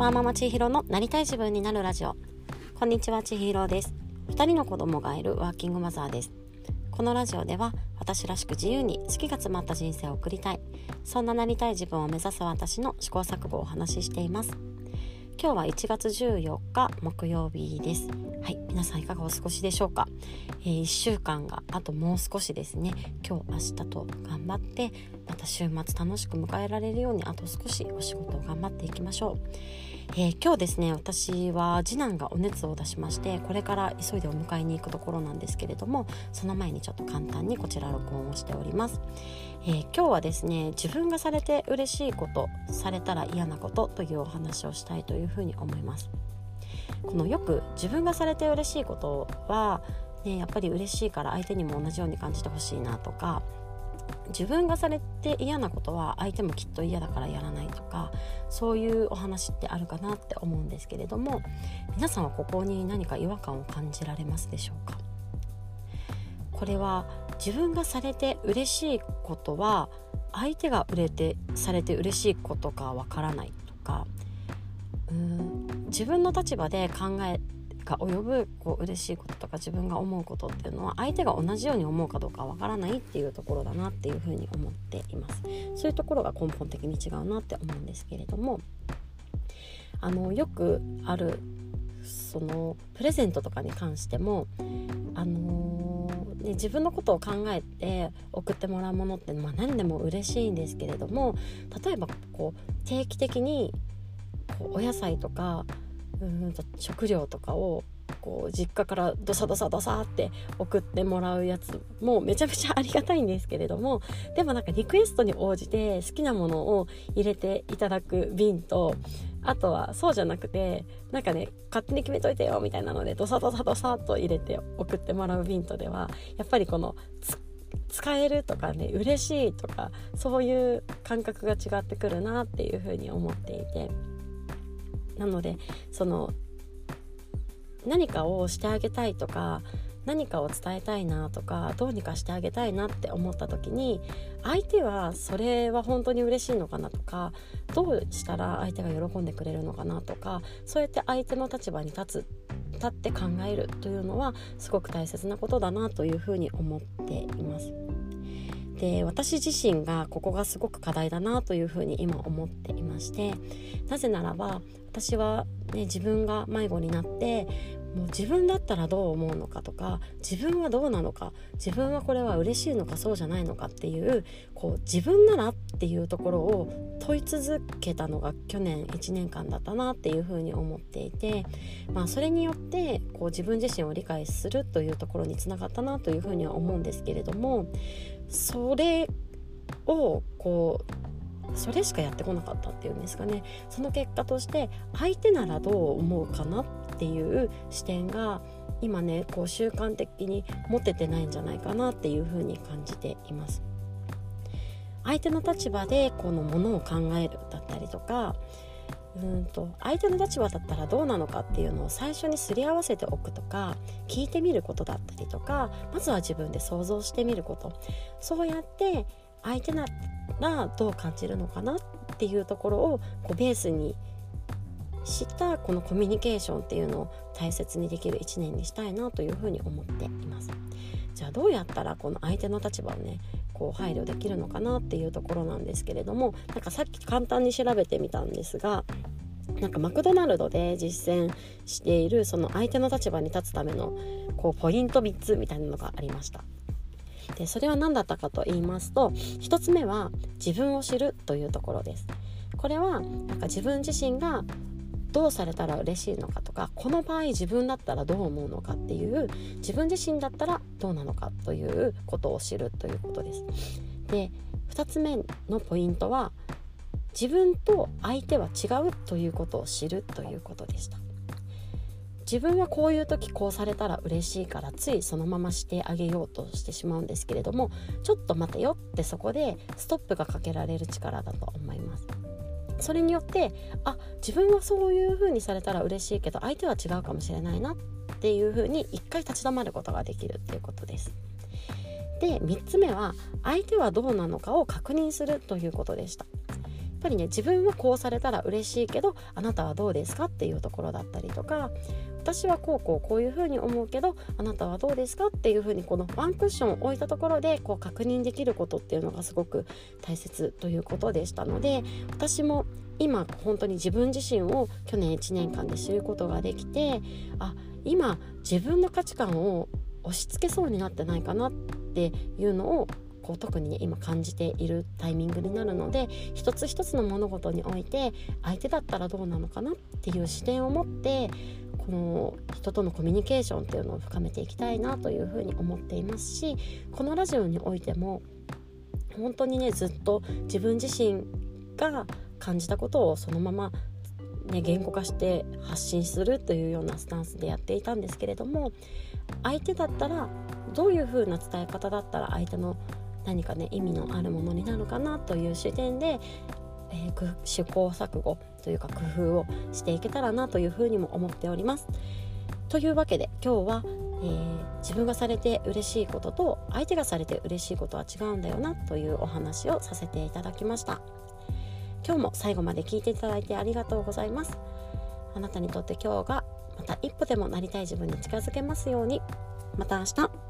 ワーママ千尋のなりたい自分になるラジオ。こんにちは千尋です。2人の子供がいるワーキングマザーです。このラジオでは私らしく自由に好きが詰まった人生を送りたい。そんななりたい自分を目指す私の試行錯誤をお話ししています。今日は1月14日木曜日です。はい皆さんいかがお過ごしでしょうか、えー、1週間があともう少しですね。今日明日と頑張ってまた週末楽しく迎えられるようにあと少しお仕事を頑張っていきましょう。えー、今日ですね私は次男がお熱を出しましてこれから急いでお迎えに行くところなんですけれどもその前にちょっと簡単にこちら録音をしております、えー、今日はですね自分がされて嬉しいことされたら嫌なことというお話をしたいというふうに思います。このよく自分がされて嬉しいことはね、やっぱり嬉しいから相手にも同じように感じてほしいなとか自分がされて嫌なことは相手もきっと嫌だからやらないかそういうお話ってあるかなって思うんですけれども皆さんはここに何か違和感を感じられますでしょうか？これは自分がされて嬉しいことは相手が売れてされて嬉しいことかわからないとかうん自分の立場で考えが及ぶこう嬉しいこととか自分が思うことっていうのは相手が同じように思うかどうかわからないっていうところだなっていうふうに思っています。そういうところが根本的に違うなって思うんですけれどもあのよくあるそのプレゼントとかに関してもあのー、ね、自分のことを考えて送ってもらうものって、まあ、何でも嬉しいんですけれども例えばこう定期的にこうお野菜とかうん食料とかをこう実家からドサドサドサって送ってもらうやつもめちゃめちゃありがたいんですけれども でもなんかリクエストに応じて好きなものを入れていただく瓶とあとはそうじゃなくてなんかね勝手に決めといてよみたいなのでドサドサドサっと入れて送ってもらう瓶とではやっぱりこの使えるとかね嬉しいとかそういう感覚が違ってくるなっていうふうに思っていて。なのでその何かをしてあげたいとか何かを伝えたいなとかどうにかしてあげたいなって思った時に相手はそれは本当に嬉しいのかなとかどうしたら相手が喜んでくれるのかなとかそうやって相手の立場に立つ立って考えるというのはすごく大切なことだなというふうに思っています。で私自身がここがすごく課題だなというふうに今思ってしてなぜならば私は、ね、自分が迷子になってもう自分だったらどう思うのかとか自分はどうなのか自分はこれは嬉しいのかそうじゃないのかっていうこう自分ならっていうところを問い続けたのが去年1年間だったなっていうふうに思っていて、まあ、それによってこう自分自身を理解するというところにつながったなというふうには思うんですけれどもそれをこうそれしかやってこなかったっていうんですかねその結果として相手ならどう思うかなっていう視点が今ねこう習慣的に持ててないんじゃないかなっていうふうに感じています。相手の立場でこのものを考えるだったりとかうんと相手の立場だったらどうなのかっていうのを最初にすり合わせておくとか聞いてみることだったりとかまずは自分で想像してみることそうやって相手ならどう感じるのかなっていうところをこうベースにしたこのコミュニケーションっていうのを大切にできる1年にしたいなというふうに思っています。じゃあどうやったらこの相手の立場をねこう配慮できるのかなっていうところなんですけれどもなんかさっき簡単に調べてみたんですがなんかマクドナルドで実践しているその相手の立場に立つためのこうポイント3つみたいなのがありました。でそれは何だったかと言いますと1つ目は自分を知るというところですこれはなんか自分自身がどうされたら嬉しいのかとかこの場合自分だったらどう思うのかっていう自分自身だったらどうなのかということを知るということです。で2つ目のポイントは自分と相手は違うということを知るということでした。自分はこういう時こうされたら嬉しいからついそのまましてあげようとしてしまうんですけれどもちょっと待てよってそこでストップがかけられる力だと思います。それによってあ自分はそういう風にされたら嬉しいけど相手は違うかもしれないなっていう風に一回立ち止まることができるっていうことです。で3つ目は相手はどうなのかを確認するということでした。ぱりね自分はこうされたら嬉しいけどあなたはどうですかっていうところだったりとか私はこうこうこういうふうに思うけどあなたはどうですかっていうふうにこのワンクッションを置いたところでこう確認できることっていうのがすごく大切ということでしたので私も今本当に自分自身を去年1年間で知ることができてあ今自分の価値観を押し付けそうになってないかなっていうのをこう特にね今感じているタイミングになるので一つ一つの物事において相手だったらどうなのかなっていう視点を持ってこの人とのコミュニケーションっていうのを深めていきたいなというふうに思っていますしこのラジオにおいても本当にねずっと自分自身が感じたことをそのままね、言語化して発信するというようなスタンスでやっていたんですけれども相手だったらどういう風な伝え方だったら相手の何かね意味のあるものになるかなという視点で、えー、試行錯誤というか工夫をしていけたらなというふうにも思っております。というわけで今日は、えー、自分がされて嬉しいことと相手がされて嬉しいことは違うんだよなというお話をさせていただきました。今日も最後まで聞いていただいてありがとうございます。あなたにとって今日がまた一歩でもなりたい自分に近づけますように。また明日。